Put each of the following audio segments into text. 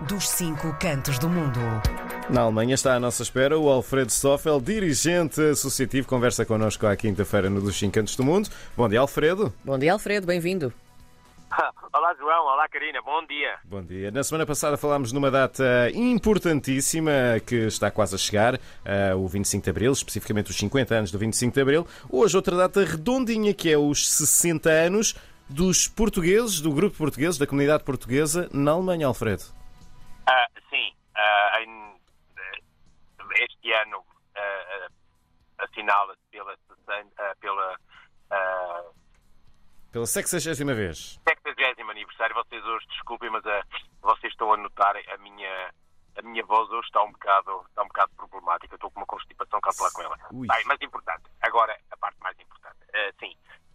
dos cinco cantos do mundo. Na Alemanha está à nossa espera o Alfredo Stoffel, dirigente associativo, conversa connosco à quinta-feira no Dos Cinco Cantos do Mundo. Bom dia, Alfredo. Bom dia, Alfredo, bem-vindo. Olá, João. Olá, Karina. Bom dia. Bom dia. Na semana passada falámos numa data importantíssima que está quase a chegar, uh, o 25 de Abril, especificamente os 50 anos do 25 de Abril. Hoje, outra data redondinha que é os 60 anos dos portugueses, do grupo português, da comunidade portuguesa na Alemanha, Alfredo. Uh, sim. Uh, em, este ano assinala-se pela, pela pela 60 vez. 60 aniversário. Vocês hoje, desculpem, mas uh, vocês estão a notar a minha, a minha voz hoje está um bocado, está um bocado problemática. Estou com uma constipação, cá falar com ela. Mas importante. Agora, a parte mais importante. Uh, sim.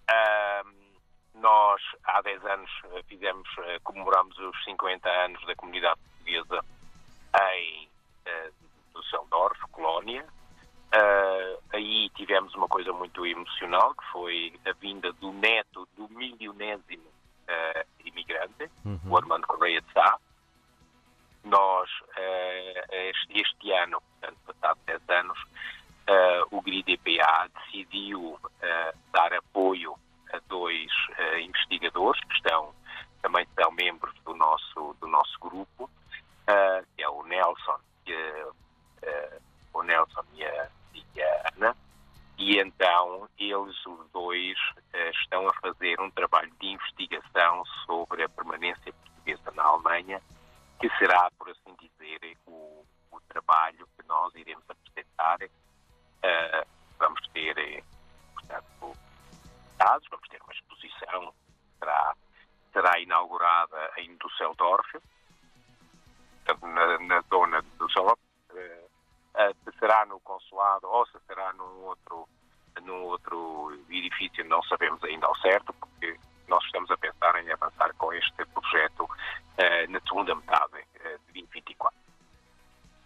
Uh, nós, há 10 anos, fizemos, comemoramos os 50 anos da comunidade portuguesa em Düsseldorf, Colónia. Uh, aí tivemos uma coisa muito emocional, que foi a vinda do neto do milionésimo uh, imigrante, uhum. o Armando Correia de Sá. Nós, uh, este, este, ano, portanto, passado 10 anos, o GRIDPA decidiu Alemanha, que será, por assim dizer, o, o trabalho que nós iremos apresentar. Uh, vamos ter, eh, portanto, dados, vamos ter uma exposição, será, será inaugurada em Düsseldorf, na, na zona de Düsseldorf, uh, se será no consulado ou se será num outro, num outro edifício, não sabemos ainda ao certo, porque nós estamos a pensar em avançar com este projeto uh, na segunda metade uh, de 2024.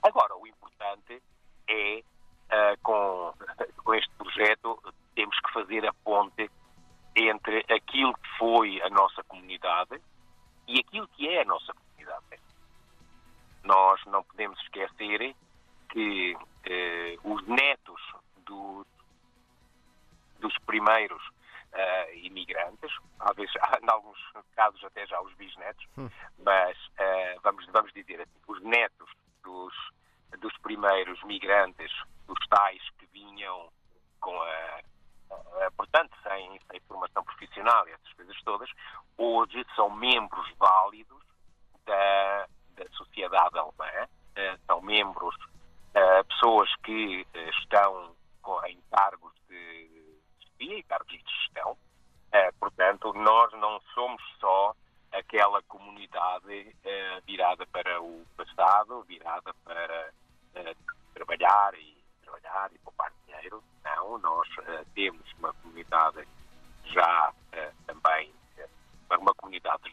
Agora, o importante é, com, com este projeto, temos que fazer a ponte entre aquilo que foi a nossa comunidade e aquilo que é a nossa comunidade. Nós não podemos esquecer que eh, os netos do, dos primeiros uh, imigrantes, às vezes, em alguns casos até já os bisnetos, hum. mas uh, vamos, vamos dizer assim, os netos dos, dos primeiros migrantes, dos tais que vinham com a, a portanto, sem, sem formação profissional e essas coisas todas, hoje são membros válidos da, da sociedade alemã, uh, são membros pessoas que estão com, em cargos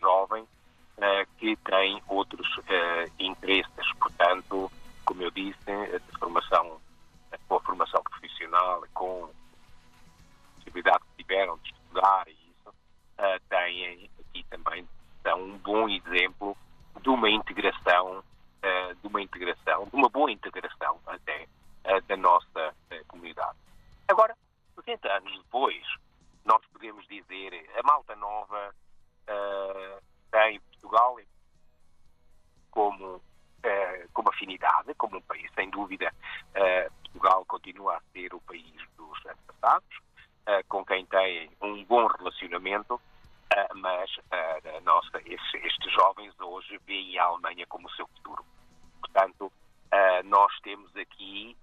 jovem que tem outros interesses. Portanto, como eu disse, a formação, com a formação profissional, com a possibilidade que tiveram de estudar e isso, uh, têm aqui também são um bom exemplo de uma integração, de uma integração, de uma boa integração um bom relacionamento, mas nossa, estes, estes, jovens hoje veem a Alemanha como o seu futuro. Portanto, nós temos aqui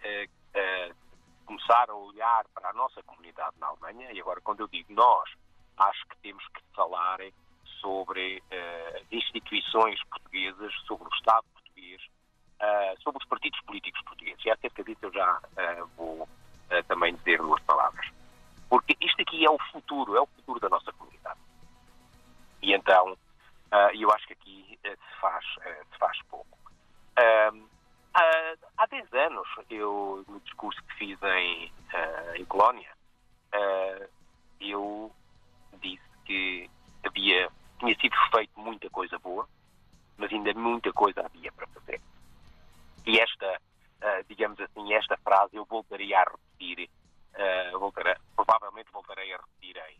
começar a olhar para a nossa comunidade na Alemanha, e agora quando eu digo nós, acho que temos que falar sobre uh, instituições portuguesas, sobre o Estado português, uh, sobre os partidos políticos portugueses. E acerca disso eu já futuro, é o futuro da nossa comunidade. E então, eu acho que aqui se, faz, se faz pouco. há 10 anos, eu, no discurso que fiz em, em Colónia, eu disse que havia, tinha sido feito muita coisa boa, mas ainda muita coisa havia para fazer. E esta, uh, digamos assim, esta frase eu voltaria a repetir, uh, voltarei, provavelmente voltarei a repetir em,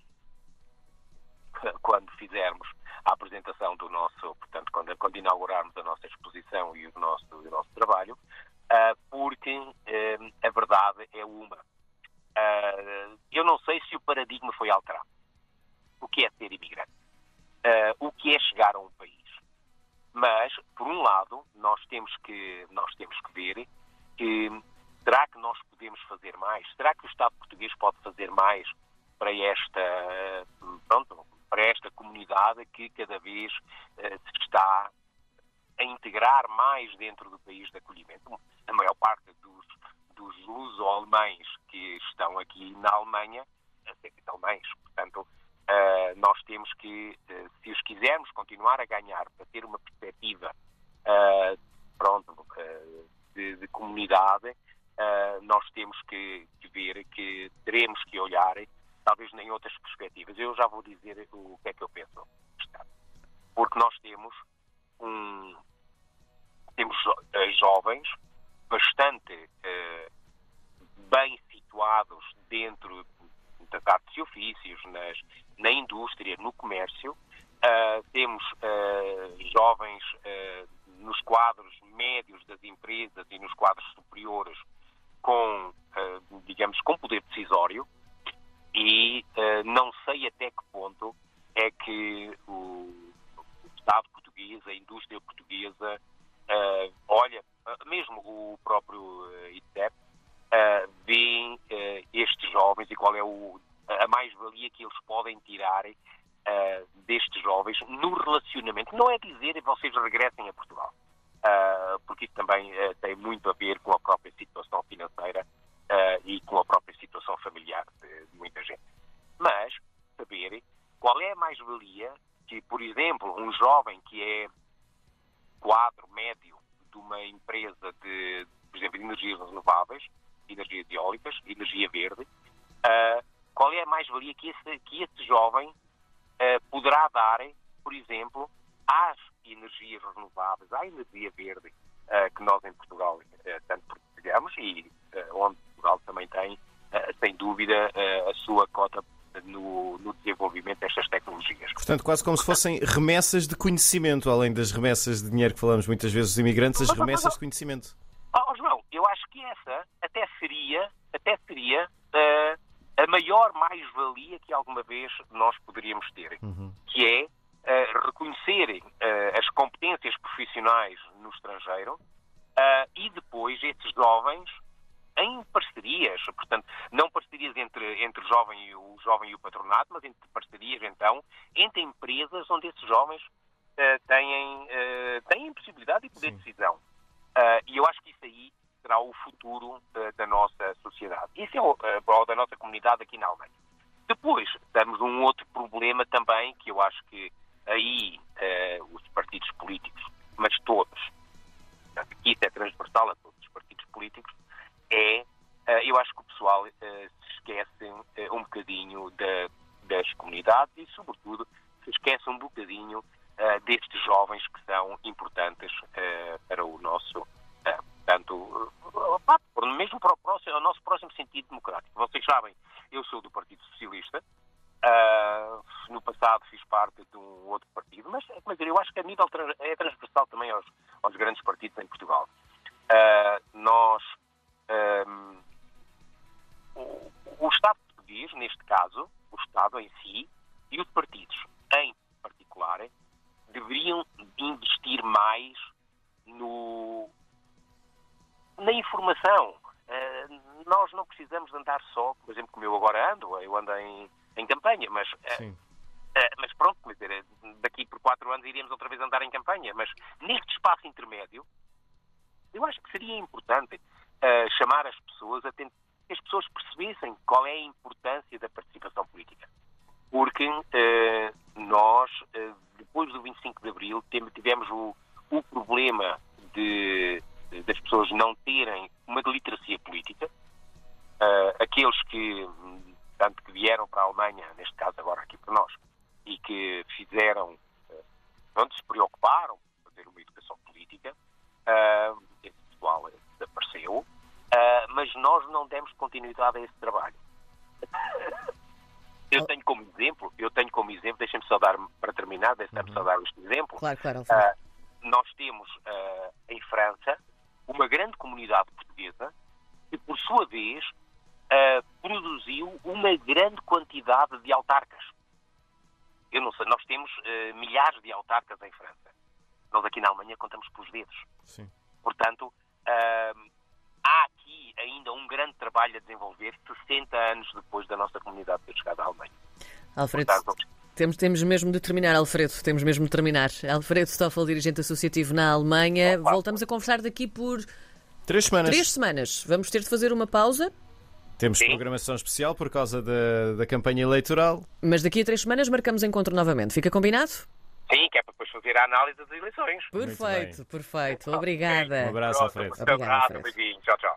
quando fizermos a apresentação do nosso, portanto, quando, quando inaugurarmos a nossa exposição e o nosso, o nosso trabalho, uh, porque a verdade é uma. eu não sei se o paradigma foi alterado. O que é ser imigrante? o que é chegar a um país? Mas, por um lado, nós temos que, nós temos que ver que será que nós podemos fazer mais? Será que o Estado português pode fazer mais para esta, pronto, para esta comunidade que cada vez uh, se está a integrar mais dentro do país de acolhimento? A maior parte dos, dos luso-alemães que estão aqui na Alemanha são alemães, portanto, Uh, nós temos que, uh, se os quisermos continuar a ganhar para ter uma perspectiva pronto, de, de, comunidade, nós temos que, que, ver que teremos que olhar, talvez nem outras perspectivas. Eu já vou dizer o que é que eu penso. Porque nós temos um temos jovens bastante bem situados dentro das artes e ofícios, nas, na indústria, no comércio. Uh, temos uh, jovens uh, nos quadros médios das empresas e nos quadros superiores com poder decisório e não sei até que ponto é que o, Estado português, a indústria portuguesa, olha, mesmo o próprio ITEP, uh, veem uh, estes jovens e qual é o, a mais-valia que eles podem tirar uh, destes jovens no relacionamento. Não é dizer vocês regressem a Portugal, uh, porque isso também tem muito a ver com a própria situação financeira e com a própria situação familiar de, de muita gente. Mas saber qual é a mais-valia que, por exemplo, um jovem que é quadro médio de uma empresa de, por exemplo, de energias renováveis, energias eólicas, energia verde, uh, qual é a mais-valia que esse, que esse jovem uh, poderá dar, por exemplo, às energias renováveis, à energia verde, uh, que nós em Portugal tanto propagamos e onde Portugal também tem, sem dúvida, a sua cota no, no, desenvolvimento destas tecnologias. Portanto, quase como se fossem remessas de conhecimento, além das remessas de dinheiro que falamos muitas vezes dos imigrantes, as remessas de conhecimento. Oh, João, eu acho que essa até seria, até seria uh, a maior mais-valia que alguma vez nós poderíamos ter, uhum. que é uh, reconhecerem uh, as competências profissionais no estrangeiro e depois esses jovens em parcerias, portanto, não parcerias entre, entre o, jovem e o jovem e o patronato, mas entre parcerias, então, entre empresas onde esses jovens têm, têm possibilidade e poder de decisão. Uh, e eu acho que isso aí será o futuro uh, da nossa sociedade. Isso é o, uh, da nossa comunidade aqui na Alemanha. Depois, temos um outro problema também, que eu acho que aí os das comunidades e, sobretudo, se esquece um bocadinho uh, destes jovens que são importantes uh, para o nosso, uh, portanto, mesmo para o, próximo, o nosso próximo sentido democrático. Vocês sabem, eu sou do Partido Socialista, no passado fiz parte de um outro partido, mas mas eu acho que a nível é transversal também aos, aos grandes partidos em Portugal. nós, um, o, o Estado português, neste caso, o Estado em si, e os partidos em particular, deveriam investir mais no, na informação. Uh, nós não precisamos andar só, por exemplo, como eu agora ando, eu ando em, em campanha, mas, uh, uh, mas pronto, dizer, daqui por quatro anos iríamos outra vez andar em campanha, mas neste espaço intermédio, eu acho que seria importante chamar as pessoas a que as pessoas percebessem qual é a importância da participação política. Porque nós depois do 25 de Abril tivemos o, o problema de, das pessoas não terem uma literacia política. Uh, aqueles que, tanto que vieram para a Alemanha, nós não demos continuidade a esse trabalho. Eu tenho como exemplo, eu tenho como exemplo, deixem-me só dar, para terminar, deixem-me só dar este exemplo. Claro, claro. Ah, nós temos ah, em França uma grande comunidade portuguesa que, por sua vez, ah, produziu uma grande quantidade de autarcas. Eu não sei, nós temos ah, milhares de autarcas em França. Nós aqui na Alemanha contamos pelos dedos. Sim. Portanto, há aqui ainda um grande trabalho a desenvolver 60 anos depois da nossa comunidade ter chegado à Alemanha. Alfredo, Portanto, temos, temos mesmo de terminar, Alfredo. Temos mesmo de terminar. Alfredo Stoffel, dirigente associativo na Alemanha. Voltamos a conversar daqui por Três semanas. três semanas. Vamos ter de fazer uma pausa, Temos Sim. programação especial por causa da, da campanha eleitoral. mas daqui a três semanas marcamos encontro novamente. Fica combinado? sim, que é depois fazer a análise das eleições. Perfeito, perfeito. Obrigada. Um abraço, Pronto, Alfredo. Um abraço, Alfredo. beijinho. Tchau, tchau.